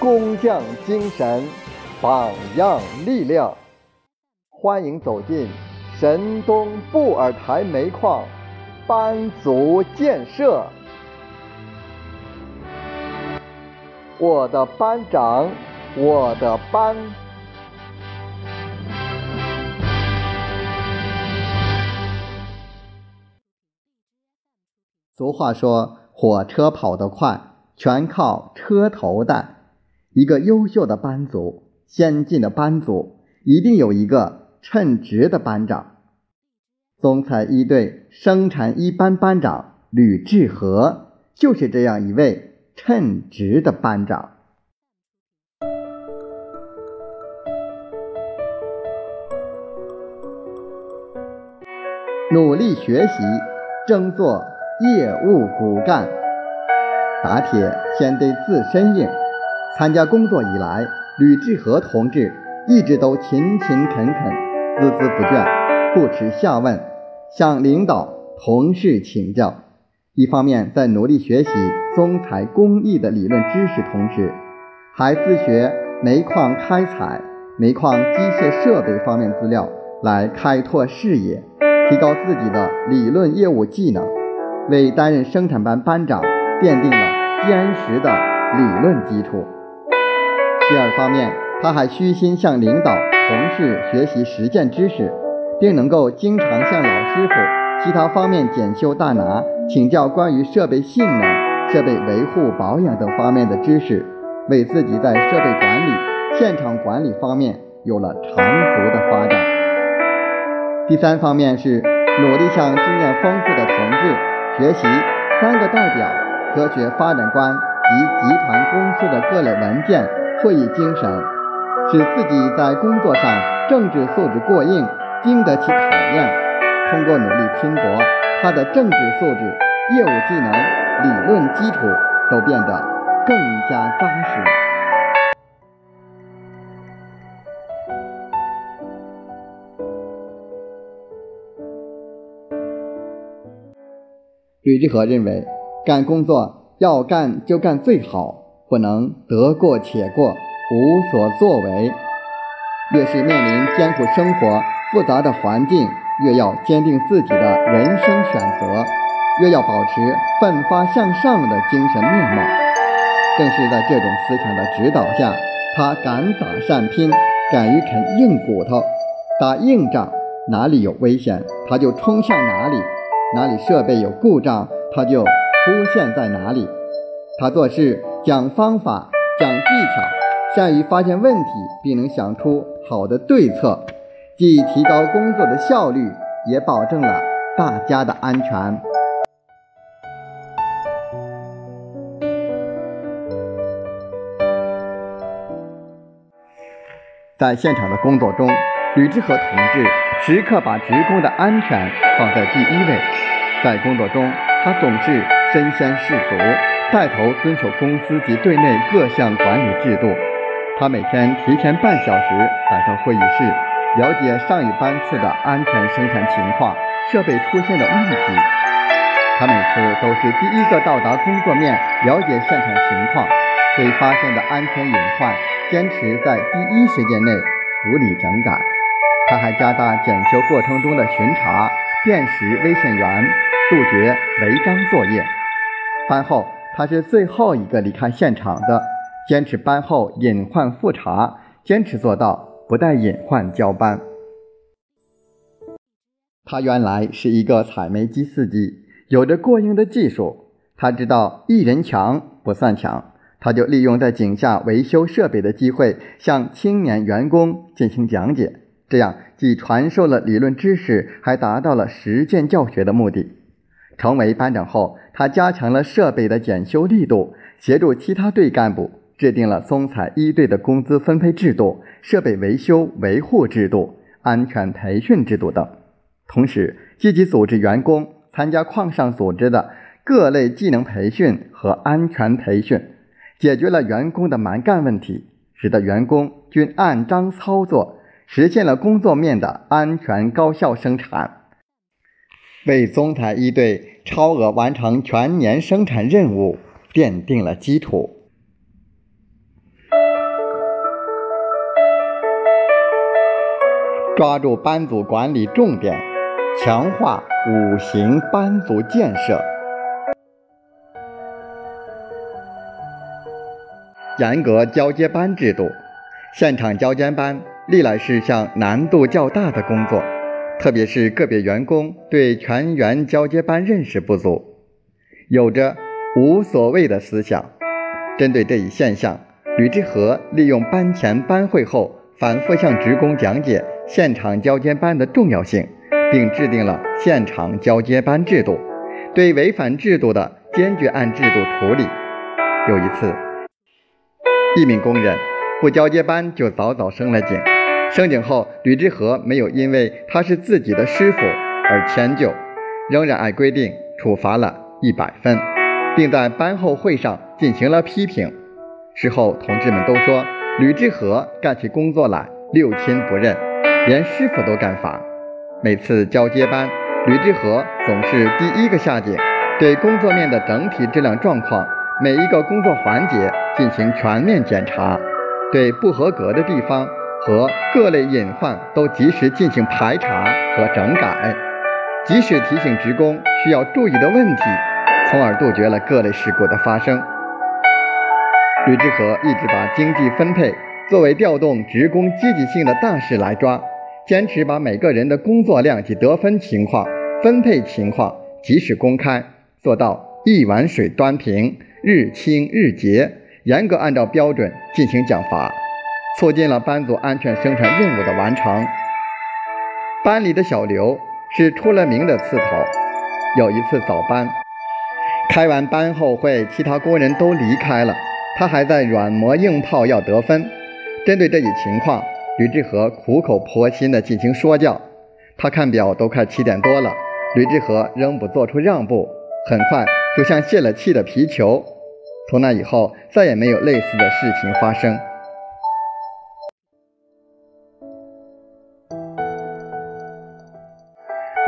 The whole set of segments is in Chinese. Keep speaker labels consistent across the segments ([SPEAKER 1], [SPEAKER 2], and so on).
[SPEAKER 1] 工匠精神，榜样力量。欢迎走进神东布尔台煤矿班组建设。我的班长，我的班。
[SPEAKER 2] 俗话说：“火车跑得快，全靠车头带。”一个优秀的班组、先进的班组，一定有一个称职的班长。总裁一队生产一班班长吕志和就是这样一位。称职的班长，努力学习，争做业务骨干。打铁先得自身硬。参加工作以来，吕志和同志一直都勤勤恳恳、孜孜不倦，不耻下问，向领导、同事请教。一方面在努力学习综采工艺的理论知识，同时还自学煤矿开采、煤矿机械设备方面资料，来开拓视野，提高自己的理论业务技能，为担任生产班班长奠定了坚实的理论基础。第二方面，他还虚心向领导、同事学习实践知识，并能够经常向老师傅其他方面检修大拿。请教关于设备性能、设备维护保养等方面的知识，为自己在设备管理、现场管理方面有了长足的发展。第三方面是努力向经验丰富的同志学习“三个代表”科学发展观及集团公司的各类文件、会议精神，使自己在工作上政治素质过硬，经得起考验。通过努力拼搏。他的政治素质、业务技能、理论基础都变得更加扎实。吕志和认为，干工作要干就干最好，不能得过且过、无所作为。越是面临艰苦生活、复杂的环境。越要坚定自己的人生选择，越要保持奋发向上的精神面貌。正是在这种思想的指导下，他敢打善拼，敢于啃硬骨头，打硬仗。哪里有危险，他就冲向哪里；哪里设备有故障，他就出现在哪里。他做事讲方法，讲技巧，善于发现问题，并能想出好的对策。既提高工作的效率，也保证了大家的安全。在现场的工作中，吕志和同志时刻把职工的安全放在第一位。在工作中，他总是身先士卒，带头遵守公司及队内各项管理制度。他每天提前半小时来到会议室。了解上一班次的安全生产情况、设备出现的问题。他每次都是第一个到达工作面，了解现场情况，对发现的安全隐患，坚持在第一时间内处理整改。他还加大检修过程中的巡查、辨识危险源，杜绝违章作业。班后，他是最后一个离开现场的，坚持班后隐患复查，坚持做到。不带隐患交班。他原来是一个采煤机司机，有着过硬的技术。他知道一人强不算强，他就利用在井下维修设备的机会，向青年员工进行讲解。这样既传授了理论知识，还达到了实践教学的目的。成为班长后，他加强了设备的检修力度，协助其他队干部。制定了松采一队的工资分配制度、设备维修维护制度、安全培训制度等，同时积极组织员工参加矿上组织的各类技能培训和安全培训，解决了员工的蛮干问题，使得员工均按章操作，实现了工作面的安全高效生产，为中台一队超额完成全年生产任务奠定了基础。抓住班组管理重点强化五行班组建设。严格交接班制度现场交接班历来是一项难度较大的工作。特别是个别员工对全员交接班认识不足，有着无所谓的思想。针对这一现象，吕志和利用班前班会后，反复向职工讲解现场交接班的重要性，并制定了现场交接班制度，对违反制度的坚决按制度处理。有一次，一名工人不交接班就早早升了警，升井后，吕志和没有因为他是自己的师傅而迁就，仍然按规定处罚了一百分，并在班后会上进行了批评。事后，同志们都说吕志和干起工作来六亲不认，连师傅都敢罚。每次交接班，吕志和总是第一个下井，对工作面的整体质量状况。每一个工作环节进行全面检查，对不合格的地方和各类隐患都及时进行排查和整改，及时提醒职工需要注意的问题，从而杜绝了各类事故的发生。吕志和一直把经济分配作为调动职工积极性的大事来抓，坚持把每个人的工作量及得分情况、分配情况及时公开，做到一碗水端平。日清日结，严格按照标准进行奖罚，促进了班组安全生产任务的完成。班里的小刘是出了名的刺头。有一次早班，开完班后会，其他工人都离开了，他还在软磨硬泡要得分。针对这一情况，吕志和苦口婆心地进行说教。他看表都快七点多了，吕志和仍不做出让步，很快。就像泄了气的皮球。从那以后，再也没有类似的事情发生。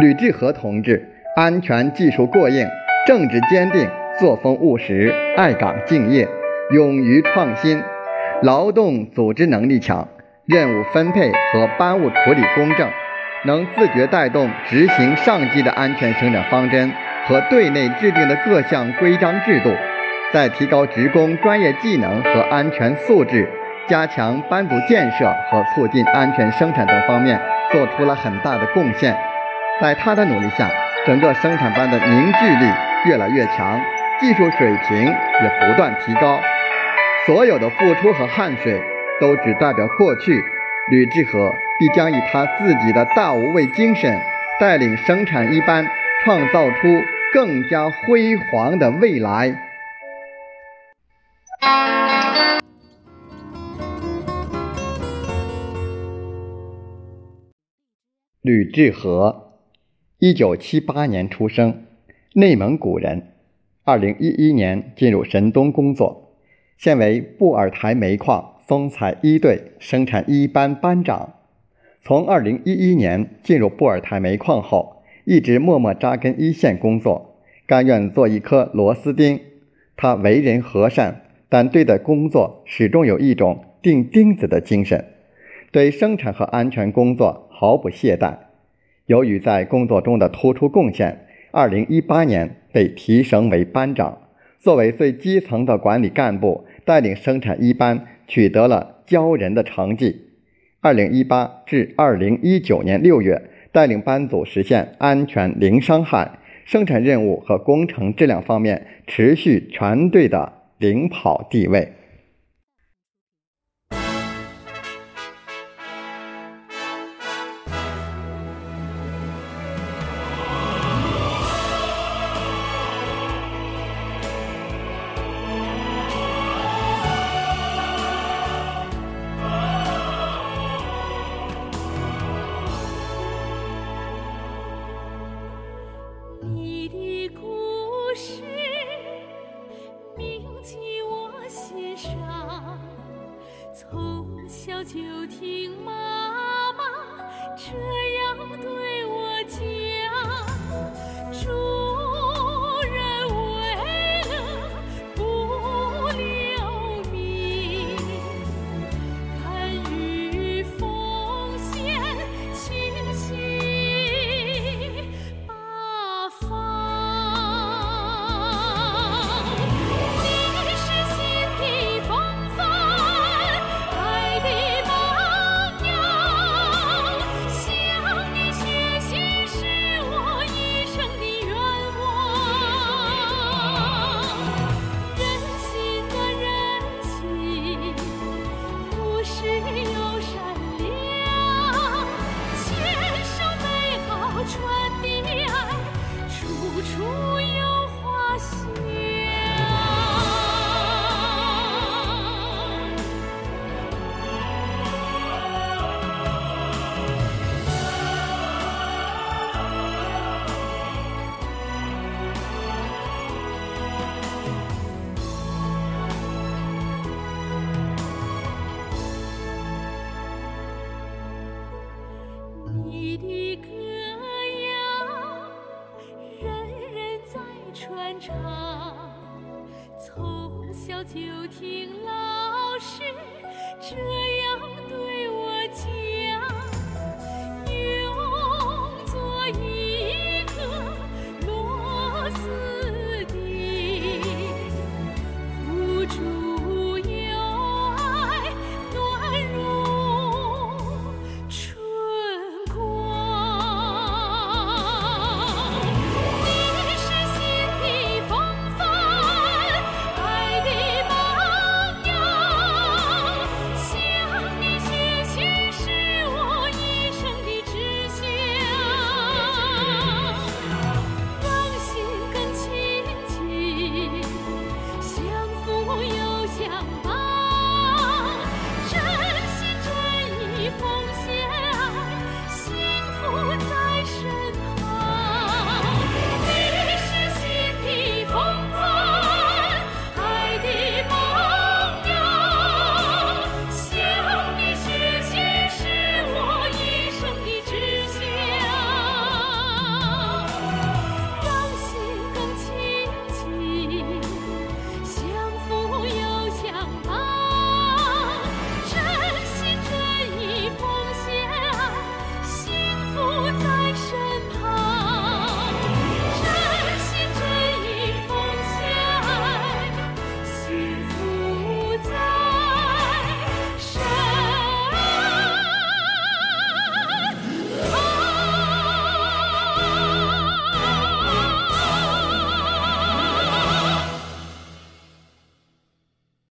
[SPEAKER 2] 吕志和同志，安全技术过硬，政治坚定，作风务实，爱岗敬业，勇于创新，劳动组织能力强，任务分配和班务处理公正，能自觉带动执行上级的安全生产方针。和队内制定的各项规章制度，在提高职工专业技能和安全素质、加强班组建设和促进安全生产等方面做出了很大的贡献。在他的努力下，整个生产班的凝聚力越来越强，技术水平也不断提高。所有的付出和汗水都只代表过去，吕志和必将以他自己的大无畏精神，带领生产一班。创造出更加辉煌的未来。吕志和，一九七八年出生，内蒙古人。二零一一年进入神东工作，现为布尔台煤矿松采一队生产一班班长。从二零一一年进入布尔台煤矿后。一直默默扎根一线工作，甘愿做一颗螺丝钉。他为人和善，但对待工作始终有一种钉钉子的精神，对生产和安全工作毫不懈怠。由于在工作中的突出贡献，2018年被提升为班长。作为最基层的管理干部，带领生产一班取得了骄人的成绩。2018至2019年6月。带领班组实现安全零伤害，生产任务和工程质量方面持续全队的领跑地位。
[SPEAKER 3] 从小就听妈妈这就听老师这。